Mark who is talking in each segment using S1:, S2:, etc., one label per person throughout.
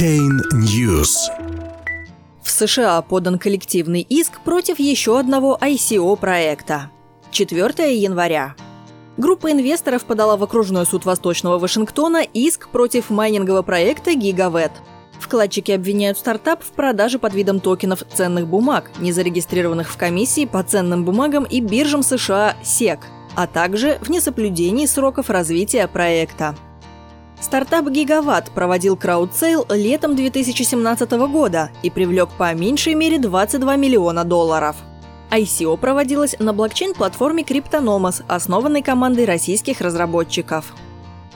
S1: Chain News.
S2: В США подан коллективный иск против еще одного ICO-проекта. 4 января. Группа инвесторов подала в окружной суд Восточного Вашингтона иск против майнингового проекта «Гигавет». Вкладчики обвиняют стартап в продаже под видом токенов ценных бумаг, не зарегистрированных в комиссии по ценным бумагам и биржам США SEC, а также в несоблюдении сроков развития проекта. Стартап «Giga Watt» проводил краудсейл летом 2017 года и привлек по меньшей мере 22 миллиона долларов. ICO проводилось на блокчейн-платформе Cryptonomos, основанной командой российских разработчиков.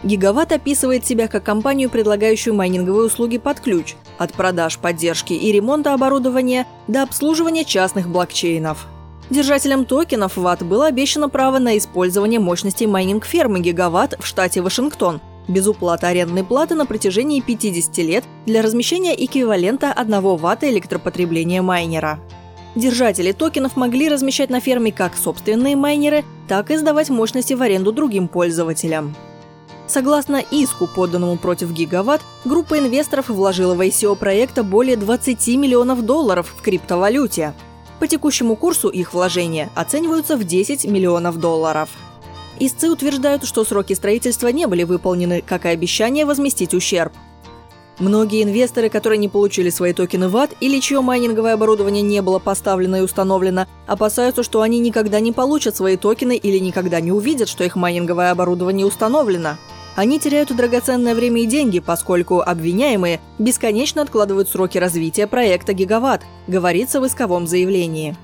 S2: Giga Watt описывает себя как компанию, предлагающую майнинговые услуги под ключ, от продаж, поддержки и ремонта оборудования до обслуживания частных блокчейнов. Держателям токенов ВАТ было обещано право на использование мощностей майнинг-фермы Giga Watt в штате Вашингтон – без уплаты арендной платы на протяжении 50 лет для размещения эквивалента 1 ватта электропотребления майнера. Держатели токенов могли размещать на ферме как собственные майнеры, так и сдавать мощности в аренду другим пользователям. Согласно иску, поданному против Гигаватт, группа инвесторов вложила в ICO проекта более 20 миллионов долларов в криптовалюте. По текущему курсу их вложения оцениваются в 10 миллионов долларов. Истцы утверждают, что сроки строительства не были выполнены, как и обещание возместить ущерб. Многие инвесторы, которые не получили свои токены ВАТ или чье майнинговое оборудование не было поставлено и установлено, опасаются, что они никогда не получат свои токены или никогда не увидят, что их майнинговое оборудование установлено. Они теряют драгоценное время и деньги, поскольку обвиняемые бесконечно откладывают сроки развития проекта «Гигаватт», говорится в исковом заявлении.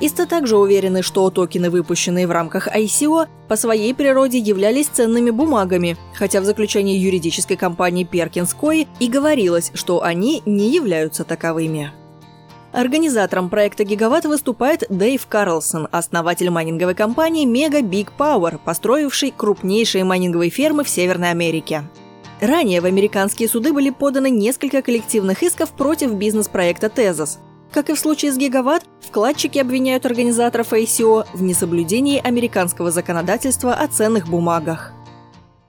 S2: Исты также уверены, что токены, выпущенные в рамках ICO, по своей природе являлись ценными бумагами, хотя в заключении юридической компании Perkins Coie и говорилось, что они не являются таковыми. Организатором проекта «Гигаватт» выступает Дэйв Карлсон, основатель майнинговой компании Mega Big Power, построивший крупнейшие майнинговые фермы в Северной Америке. Ранее в американские суды были поданы несколько коллективных исков против бизнес-проекта Tezos. Как и в случае с Гигаватт, вкладчики обвиняют организаторов ICO в несоблюдении американского законодательства о ценных бумагах.